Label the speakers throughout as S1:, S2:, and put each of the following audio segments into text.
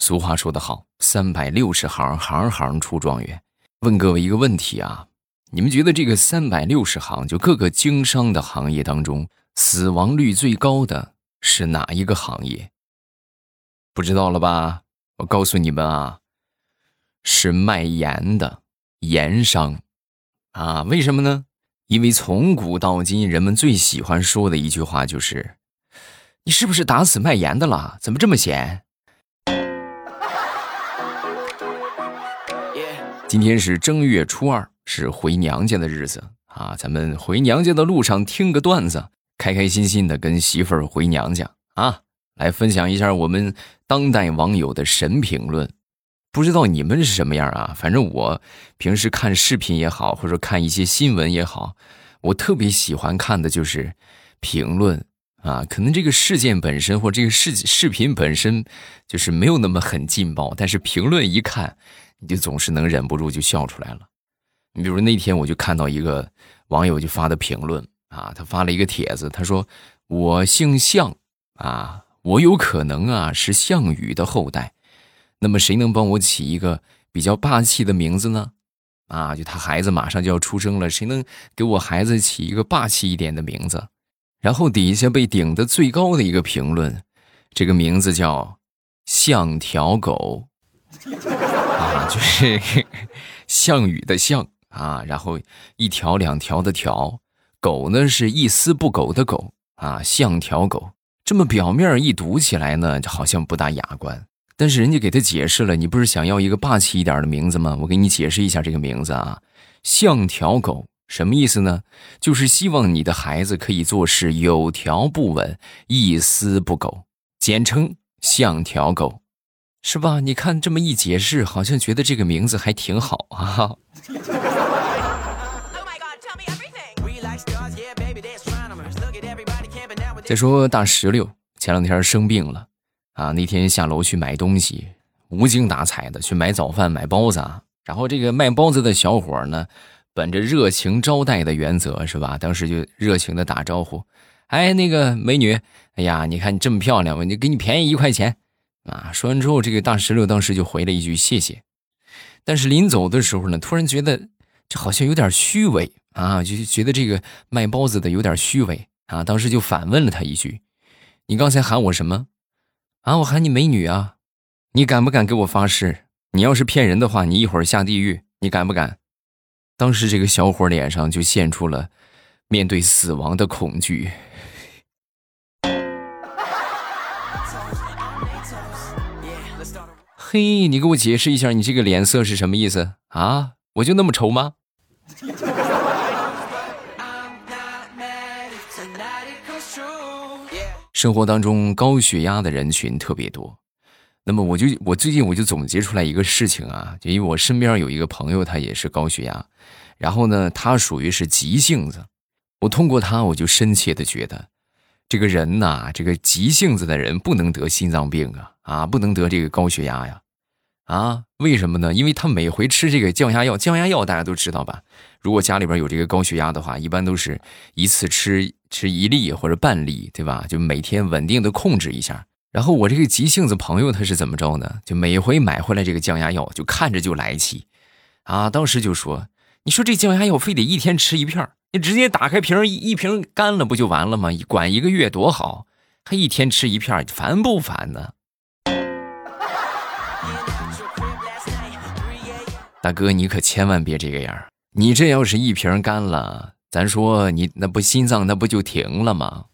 S1: 俗话说得好，三百六十行，行行出状元。问各位一个问题啊，你们觉得这个三百六十行，就各个经商的行业当中，死亡率最高的是哪一个行业？不知道了吧？我告诉你们啊，是卖盐的盐商啊。为什么呢？因为从古到今，人们最喜欢说的一句话就是：“你是不是打死卖盐的了？怎么这么闲？”今天是正月初二，是回娘家的日子啊！咱们回娘家的路上听个段子，开开心心的跟媳妇儿回娘家啊！来分享一下我们当代网友的神评论。不知道你们是什么样啊？反正我平时看视频也好，或者看一些新闻也好，我特别喜欢看的就是评论啊。可能这个事件本身或这个视视频本身就是没有那么很劲爆，但是评论一看。你就总是能忍不住就笑出来了。你比如那天我就看到一个网友就发的评论啊，他发了一个帖子，他说：“我姓项啊，我有可能啊是项羽的后代，那么谁能帮我起一个比较霸气的名字呢？啊，就他孩子马上就要出生了，谁能给我孩子起一个霸气一点的名字？”然后底下被顶的最高的一个评论，这个名字叫“像条狗”。就是项羽的项啊，然后一条两条的条，狗呢是一丝不苟的狗啊，像条狗。这么表面一读起来呢，好像不大雅观。但是人家给他解释了，你不是想要一个霸气一点的名字吗？我给你解释一下这个名字啊，像条狗什么意思呢？就是希望你的孩子可以做事有条不紊，一丝不苟，简称像条狗。是吧？你看这么一解释，好像觉得这个名字还挺好啊。再说大石榴前两天生病了啊，那天下楼去买东西，无精打采的去买早饭、买包子。然后这个卖包子的小伙呢，本着热情招待的原则，是吧？当时就热情的打招呼：“哎，那个美女，哎呀，你看你这么漂亮，我就给你便宜一块钱。”啊！说完之后，这个大石榴当时就回了一句谢谢，但是临走的时候呢，突然觉得这好像有点虚伪啊，就觉得这个卖包子的有点虚伪啊。当时就反问了他一句：“你刚才喊我什么？啊，我喊你美女啊！你敢不敢给我发誓？你要是骗人的话，你一会儿下地狱，你敢不敢？”当时这个小伙脸上就现出了面对死亡的恐惧。嘿，你给我解释一下，你这个脸色是什么意思啊？我就那么丑吗？生活当中高血压的人群特别多，那么我就我最近我就总结出来一个事情啊，就因为我身边有一个朋友，他也是高血压，然后呢，他属于是急性子，我通过他，我就深切的觉得，这个人呐，这个急性子的人不能得心脏病啊。啊，不能得这个高血压呀！啊，为什么呢？因为他每回吃这个降压药，降压药大家都知道吧？如果家里边有这个高血压的话，一般都是一次吃吃一粒或者半粒，对吧？就每天稳定的控制一下。然后我这个急性子朋友他是怎么着呢？就每回买回来这个降压药，就看着就来气，啊，当时就说：“你说这降压药非得一天吃一片你直接打开瓶一一瓶干了不就完了吗？管一个月多好，还一天吃一片烦不烦呢？”大哥，你可千万别这个样你这要是一瓶干了，咱说你那不心脏那不就停了吗？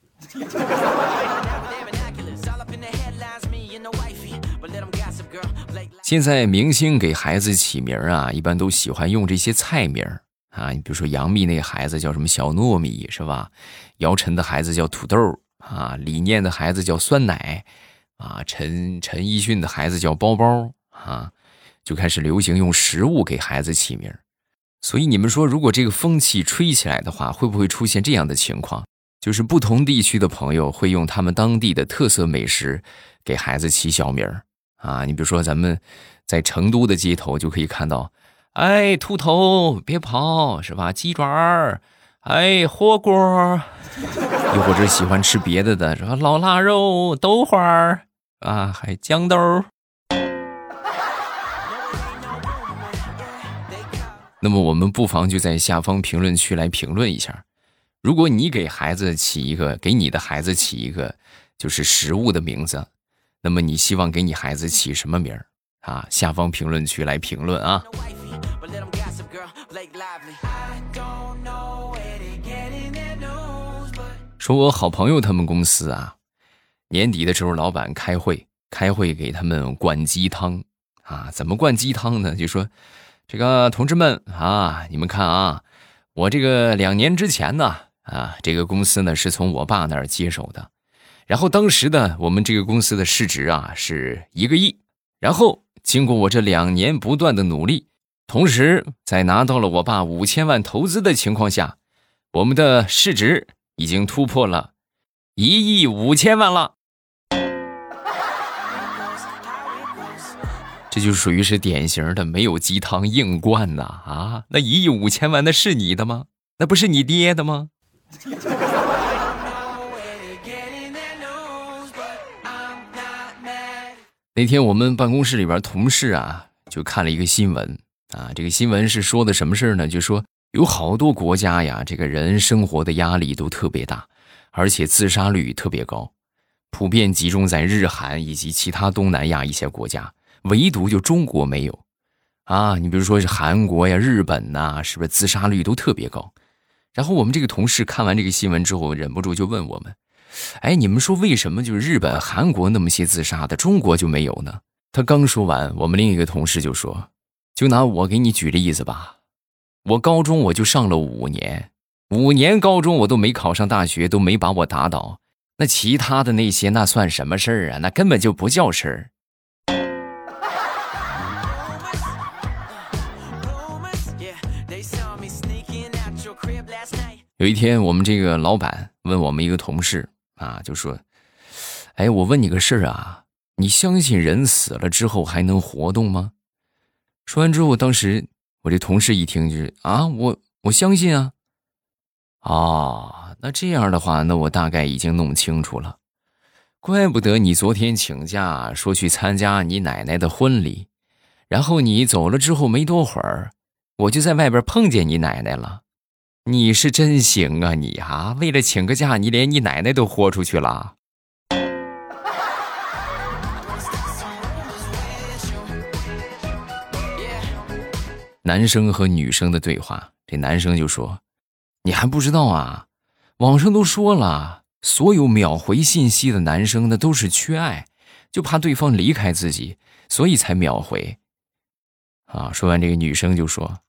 S1: 现在明星给孩子起名啊，一般都喜欢用这些菜名啊。你比如说杨幂那个孩子叫什么小糯米是吧？姚晨的孩子叫土豆啊，李念的孩子叫酸奶啊，陈陈奕迅的孩子叫包包啊。就开始流行用食物给孩子起名所以你们说，如果这个风气吹起来的话，会不会出现这样的情况？就是不同地区的朋友会用他们当地的特色美食给孩子起小名儿啊。你比如说，咱们在成都的街头就可以看到，哎秃头别跑是吧？鸡爪儿哎火锅儿。又或者喜欢吃别的的什么老腊肉豆花儿啊还豇豆儿。那么我们不妨就在下方评论区来评论一下。如果你给孩子起一个给你的孩子起一个就是食物的名字那么你希望给你孩子起什么名儿？啊下方评论区来评论啊。说我好朋友他们公司啊，年底的时候老板开会，开会给他们灌鸡汤啊，怎么灌鸡汤呢？就说。这个同志们啊，你们看啊，我这个两年之前呢，啊，这个公司呢是从我爸那儿接手的，然后当时呢，我们这个公司的市值啊是一个亿，然后经过我这两年不断的努力，同时在拿到了我爸五千万投资的情况下，我们的市值已经突破了一亿五千万了。这就属于是典型的没有鸡汤硬灌呐啊！那一亿五千万那是你的吗？那不是你爹的吗？那天我们办公室里边同事啊，就看了一个新闻啊，这个新闻是说的什么事呢？就说有好多国家呀，这个人生活的压力都特别大，而且自杀率特别高，普遍集中在日韩以及其他东南亚一些国家。唯独就中国没有，啊，你比如说是韩国呀、日本呐，是不是自杀率都特别高？然后我们这个同事看完这个新闻之后，忍不住就问我们：“哎，你们说为什么就是日本、韩国那么些自杀的，中国就没有呢？”他刚说完，我们另一个同事就说：“就拿我给你举例子吧，我高中我就上了五年，五年高中我都没考上大学，都没把我打倒，那其他的那些那算什么事儿啊？那根本就不叫事儿。”有一天，我们这个老板问我们一个同事啊，就说：“哎，我问你个事儿啊，你相信人死了之后还能活动吗？”说完之后，当时我这同事一听就是啊，我我相信啊。啊，那这样的话，那我大概已经弄清楚了，怪不得你昨天请假说去参加你奶奶的婚礼，然后你走了之后没多会儿，我就在外边碰见你奶奶了。你是真行啊，你啊，为了请个假，你连你奶奶都豁出去了。男生和女生的对话，这男生就说：“你还不知道啊？网上都说了，所有秒回信息的男生那都是缺爱，就怕对方离开自己，所以才秒回。”啊，说完这个女生就说：“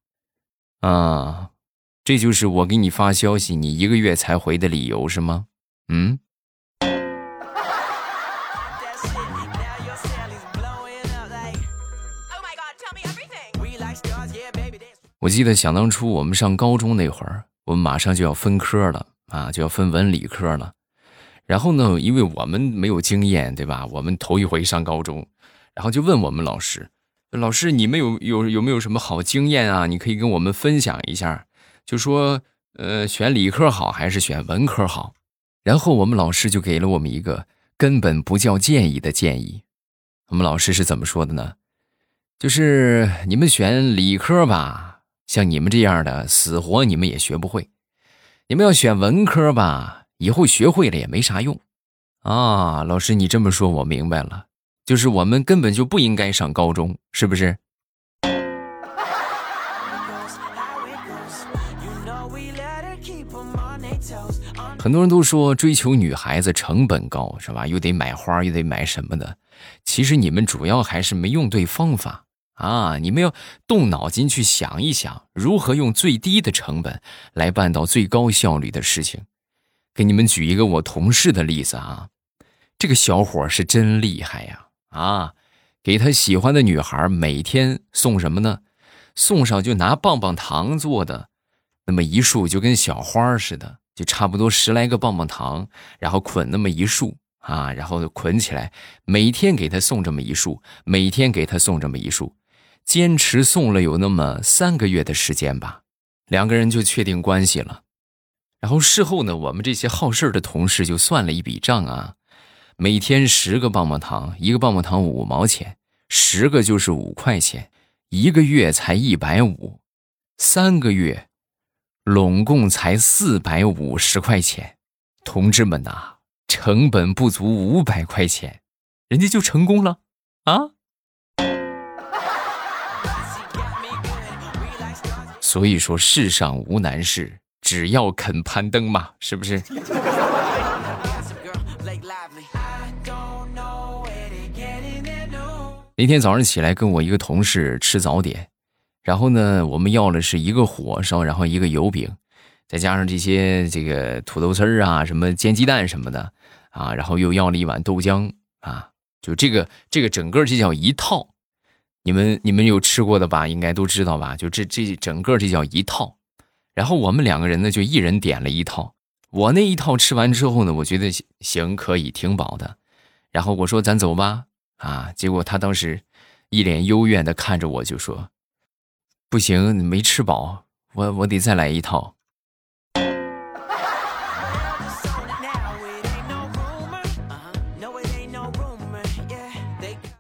S1: 啊。”这就是我给你发消息，你一个月才回的理由是吗？嗯。我记得想当初我们上高中那会儿，我们马上就要分科了啊，就要分文理科了。然后呢，因为我们没有经验，对吧？我们头一回上高中，然后就问我们老师：“老师，你们有有有没有什么好经验啊？你可以跟我们分享一下。”就说，呃，选理科好还是选文科好？然后我们老师就给了我们一个根本不叫建议的建议。我们老师是怎么说的呢？就是你们选理科吧，像你们这样的死活你们也学不会；你们要选文科吧，以后学会了也没啥用。啊，老师你这么说，我明白了，就是我们根本就不应该上高中，是不是？很多人都说追求女孩子成本高，是吧？又得买花，又得买什么的。其实你们主要还是没用对方法啊！你们要动脑筋去想一想，如何用最低的成本来办到最高效率的事情。给你们举一个我同事的例子啊，这个小伙是真厉害呀！啊，给他喜欢的女孩每天送什么呢？送上就拿棒棒糖做的那么一束，就跟小花似的。就差不多十来个棒棒糖，然后捆那么一束啊，然后捆起来，每天给他送这么一束，每天给他送这么一束，坚持送了有那么三个月的时间吧，两个人就确定关系了。然后事后呢，我们这些好事的同事就算了一笔账啊，每天十个棒棒糖，一个棒棒糖五毛钱，十个就是五块钱，一个月才一百五，三个月，拢共才四百五十块钱。同志们呐，成本不足五百块钱，人家就成功了啊！所以说，世上无难事，只要肯攀登嘛，是不是？那天早上起来，跟我一个同事吃早点，然后呢，我们要的是一个火烧，然后一个油饼，再加上这些这个土豆丝儿啊，什么煎鸡蛋什么的啊，然后又要了一碗豆浆啊，就这个这个整个这叫一套，你们你们有吃过的吧？应该都知道吧？就这这整个这叫一套，然后我们两个人呢，就一人点了一套。我那一套吃完之后呢，我觉得行可以挺饱的，然后我说咱走吧。啊！结果他当时一脸幽怨的看着我，就说：“不行，你没吃饱，我我得再来一套。”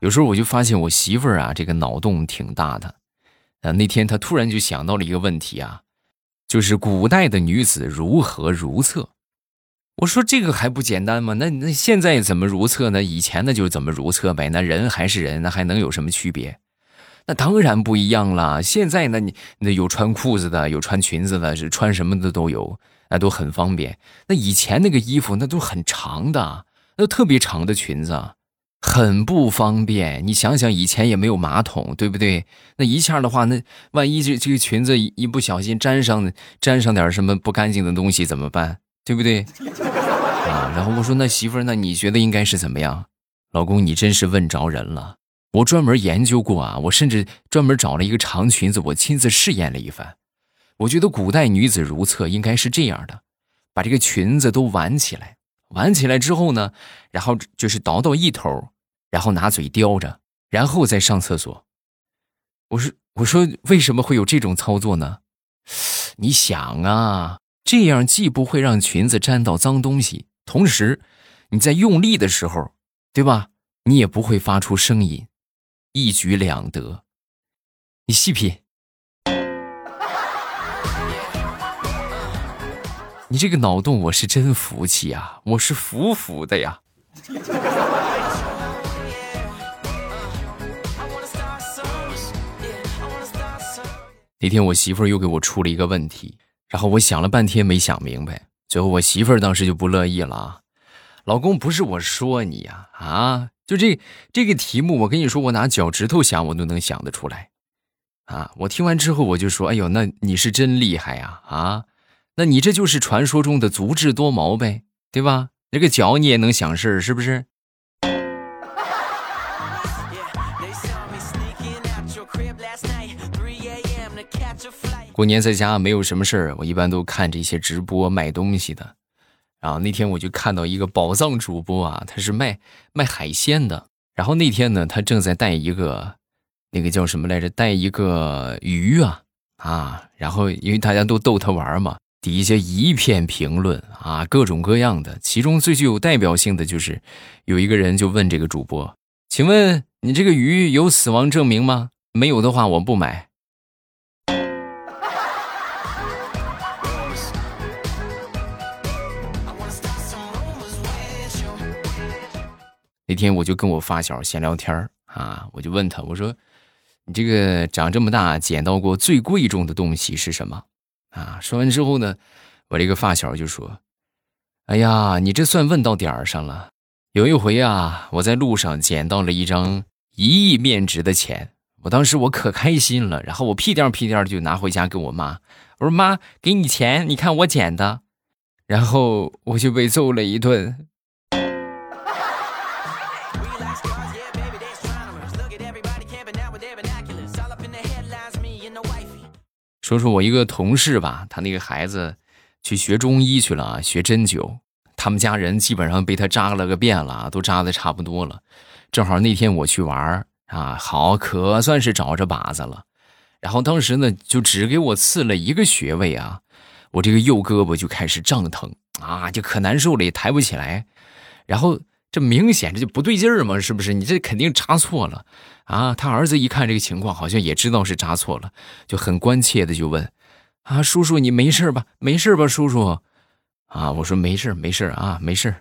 S1: 有时候我就发现我媳妇儿啊，这个脑洞挺大的。啊，那天她突然就想到了一个问题啊，就是古代的女子如何如厕。我说这个还不简单吗？那那现在怎么如厕呢？以前那就怎么如厕呗。那人还是人，那还能有什么区别？那当然不一样了。现在呢，你那有穿裤子的，有穿裙子的，是穿什么的都有，那都很方便。那以前那个衣服那都很长的，那特别长的裙子，很不方便。你想想，以前也没有马桶，对不对？那一下的话，那万一这这个裙子一不小心沾上沾上点什么不干净的东西怎么办？对不对？啊，然后我说那媳妇儿，那你觉得应该是怎么样？老公，你真是问着人了。我专门研究过啊，我甚至专门找了一个长裙子，我亲自试验了一番。我觉得古代女子如厕应该是这样的：把这个裙子都挽起来，挽起来之后呢，然后就是倒到一头，然后拿嘴叼着，然后再上厕所。我说，我说为什么会有这种操作呢？你想啊。这样既不会让裙子沾到脏东西，同时你在用力的时候，对吧？你也不会发出声音，一举两得。你细品，你这个脑洞我是真服气啊，我是服服的呀。那天我媳妇儿又给我出了一个问题。然后我想了半天没想明白，最后我媳妇儿当时就不乐意了，老公不是我说你呀，啊，就这这个题目，我跟你说，我拿脚趾头想我都能想得出来，啊，我听完之后我就说，哎呦，那你是真厉害呀，啊，那你这就是传说中的足智多谋呗，对吧？那个脚你也能想事儿，是不是？过年在家没有什么事儿，我一般都看这些直播卖东西的。然后那天我就看到一个宝藏主播啊，他是卖卖海鲜的。然后那天呢，他正在带一个那个叫什么来着？带一个鱼啊啊！然后因为大家都逗他玩嘛，底下一片评论啊，各种各样的。其中最具有代表性的就是有一个人就问这个主播：“请问你这个鱼有死亡证明吗？没有的话，我不买。”那天我就跟我发小闲聊天啊，我就问他，我说：“你这个长这么大捡到过最贵重的东西是什么？”啊，说完之后呢，我这个发小就说：“哎呀，你这算问到点儿上了。有一回啊，我在路上捡到了一张一亿面值的钱，我当时我可开心了，然后我屁颠屁颠就拿回家给我妈，我说妈，给你钱，你看我捡的，然后我就被揍了一顿。”说说我一个同事吧，他那个孩子去学中医去了，学针灸。他们家人基本上被他扎了个遍了，都扎的差不多了。正好那天我去玩啊，好可算是找着靶子了。然后当时呢，就只给我刺了一个穴位啊，我这个右胳膊就开始胀疼啊，就可难受了，也抬不起来。然后这明显这就不对劲儿嘛，是不是？你这肯定扎错了啊！他儿子一看这个情况，好像也知道是扎错了，就很关切的就问：“啊，叔叔，你没事吧？没事吧，叔叔？”啊，我说没事没事啊，没事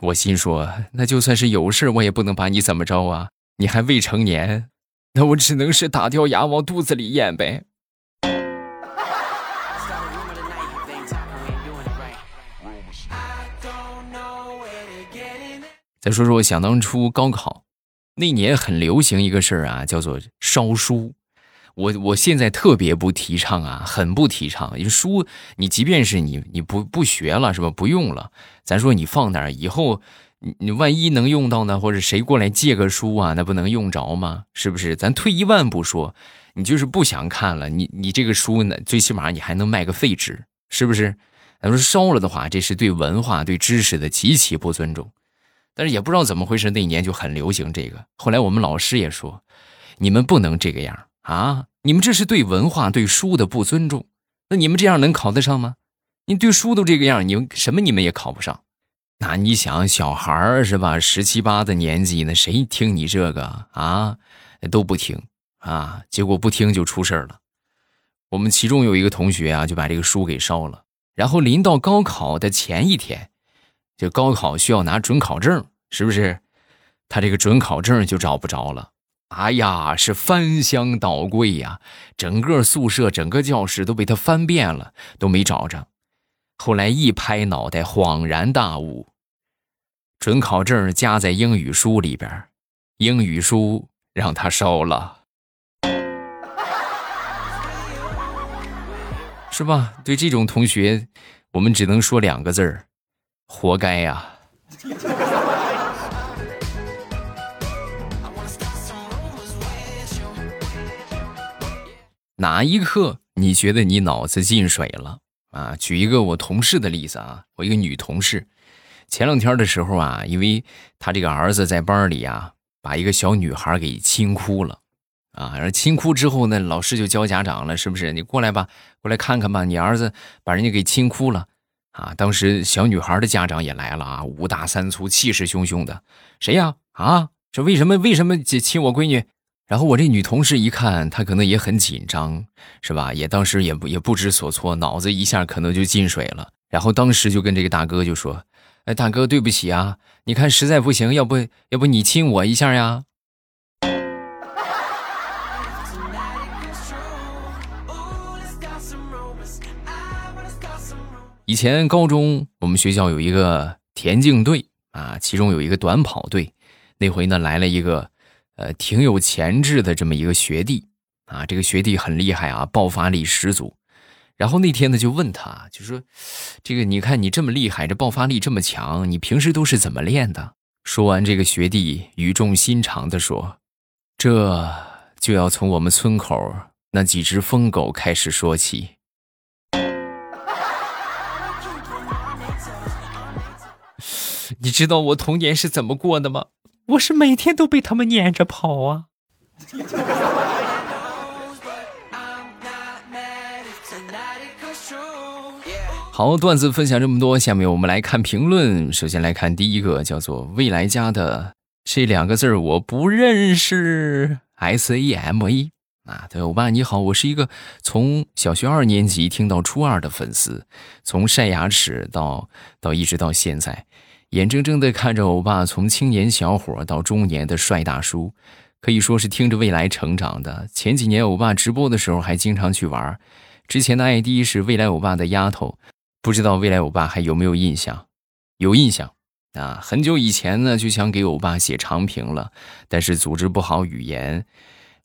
S1: 我心说，那就算是有事我也不能把你怎么着啊！你还未成年，那我只能是打掉牙往肚子里咽呗。再说说我，想当初高考那年很流行一个事儿啊，叫做烧书。我我现在特别不提倡啊，很不提倡。因为书，你即便是你你不不学了是吧？不用了，咱说你放那儿，以后你你万一能用到呢？或者谁过来借个书啊？那不能用着吗？是不是？咱退一万步说，你就是不想看了，你你这个书呢，最起码你还能卖个废纸，是不是？咱说烧了的话，这是对文化、对知识的极其不尊重。但是也不知道怎么回事，那一年就很流行这个。后来我们老师也说：“你们不能这个样啊！你们这是对文化、对书的不尊重。那你们这样能考得上吗？你对书都这个样，你们什么你们也考不上。那你想，小孩儿是吧？十七八的年纪，那谁听你这个啊？都不听啊！结果不听就出事了。我们其中有一个同学啊，就把这个书给烧了。然后临到高考的前一天。”就高考需要拿准考证，是不是？他这个准考证就找不着了。哎呀，是翻箱倒柜呀，整个宿舍、整个教室都被他翻遍了，都没找着。后来一拍脑袋，恍然大悟：准考证夹在英语书里边，英语书让他烧了，是吧？对这种同学，我们只能说两个字儿。活该呀！哪一刻你觉得你脑子进水了啊？举一个我同事的例子啊，我一个女同事，前两天的时候啊，因为她这个儿子在班里啊，把一个小女孩给亲哭了啊，然后亲哭之后呢，老师就教家长了，是不是？你过来吧，过来看看吧，你儿子把人家给亲哭了。啊！当时小女孩的家长也来了啊，五大三粗，气势汹汹的。谁呀？啊，这为什么？为什么亲我闺女？然后我这女同事一看，她可能也很紧张，是吧？也当时也不也不知所措，脑子一下可能就进水了。然后当时就跟这个大哥就说：“哎，大哥，对不起啊，你看实在不行，要不要不你亲我一下呀？”以前高中我们学校有一个田径队啊，其中有一个短跑队。那回呢来了一个，呃，挺有潜质的这么一个学弟啊。这个学弟很厉害啊，爆发力十足。然后那天呢就问他，就说：“这个你看你这么厉害，这爆发力这么强，你平时都是怎么练的？”说完，这个学弟语重心长的说：“这就要从我们村口那几只疯狗开始说起。”你知道我童年是怎么过的吗？我是每天都被他们撵着跑啊！好，段子分享这么多，下面我们来看评论。首先来看第一个，叫做“未来家”的这两个字儿我不认识，S A M A 啊，对，欧巴你好，我是一个从小学二年级听到初二的粉丝，从晒牙齿到到一直到现在。眼睁睁地看着欧巴从青年小伙到中年的帅大叔，可以说是听着未来成长的。前几年欧巴直播的时候还经常去玩，之前的 ID 是未来欧巴的丫头，不知道未来欧巴还有没有印象？有印象啊！很久以前呢就想给欧巴写长评了，但是组织不好语言。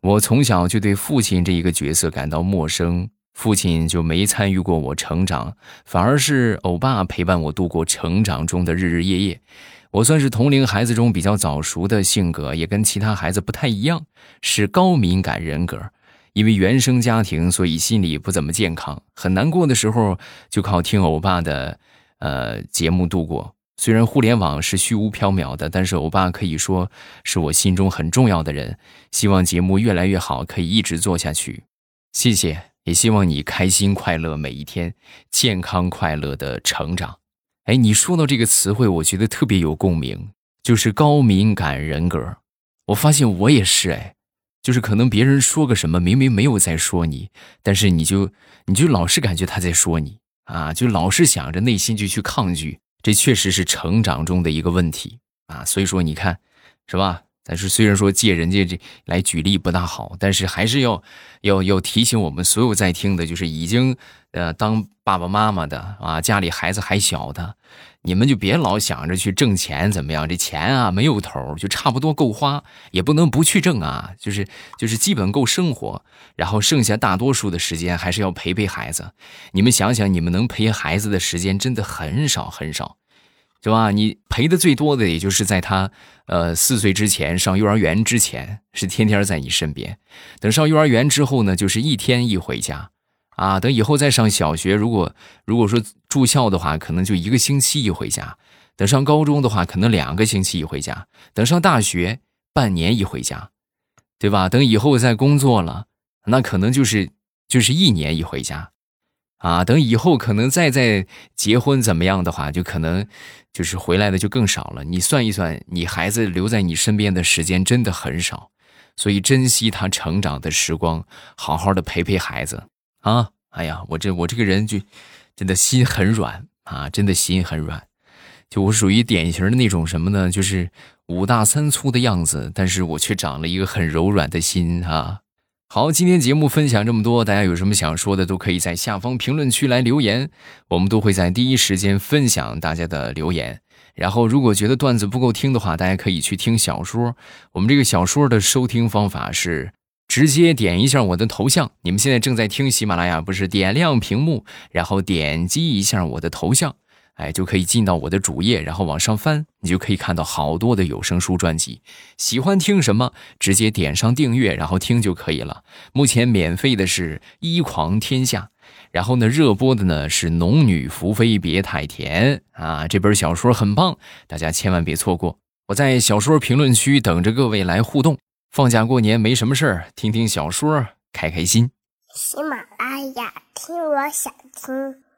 S1: 我从小就对父亲这一个角色感到陌生。父亲就没参与过我成长，反而是欧巴陪伴我度过成长中的日日夜夜。我算是同龄孩子中比较早熟的性格，也跟其他孩子不太一样，是高敏感人格。因为原生家庭，所以心理不怎么健康，很难过的时候就靠听欧巴的呃节目度过。虽然互联网是虚无缥缈的，但是欧巴可以说是我心中很重要的人。希望节目越来越好，可以一直做下去。谢谢。也希望你开心快乐每一天，健康快乐的成长。哎，你说到这个词汇，我觉得特别有共鸣。就是高敏感人格。我发现我也是哎，就是可能别人说个什么，明明没有在说你，但是你就你就老是感觉他在说你啊，就老是想着内心就去抗拒。这确实是成长中的一个问题啊。所以说你看，是吧？但是虽然说借人家这来举例不大好，但是还是要要要提醒我们所有在听的，就是已经呃当爸爸妈妈的啊，家里孩子还小的，你们就别老想着去挣钱怎么样？这钱啊没有头，就差不多够花，也不能不去挣啊，就是就是基本够生活，然后剩下大多数的时间还是要陪陪孩子。你们想想，你们能陪孩子的时间真的很少很少。是吧？你陪的最多的，也就是在他呃四岁之前上幼儿园之前，是天天在你身边。等上幼儿园之后呢，就是一天一回家，啊，等以后再上小学，如果如果说住校的话，可能就一个星期一回家。等上高中的话，可能两个星期一回家。等上大学，半年一回家，对吧？等以后再工作了，那可能就是就是一年一回家。啊，等以后可能再再结婚怎么样的话，就可能就是回来的就更少了。你算一算，你孩子留在你身边的时间真的很少，所以珍惜他成长的时光，好好的陪陪孩子啊！哎呀，我这我这个人就真的心很软啊，真的心很软，就我属于典型的那种什么呢？就是五大三粗的样子，但是我却长了一个很柔软的心啊。好，今天节目分享这么多，大家有什么想说的，都可以在下方评论区来留言，我们都会在第一时间分享大家的留言。然后，如果觉得段子不够听的话，大家可以去听小说。我们这个小说的收听方法是直接点一下我的头像，你们现在正在听喜马拉雅，不是点亮屏幕，然后点击一下我的头像。哎，就可以进到我的主页，然后往上翻，你就可以看到好多的有声书专辑。喜欢听什么，直接点上订阅，然后听就可以了。目前免费的是《一狂天下》，然后呢，热播的呢是《农女福妃别太甜》啊，这本小说很棒，大家千万别错过。我在小说评论区等着各位来互动。放假过年没什么事儿，听听小说，开开心。
S2: 喜马拉雅，听我想听。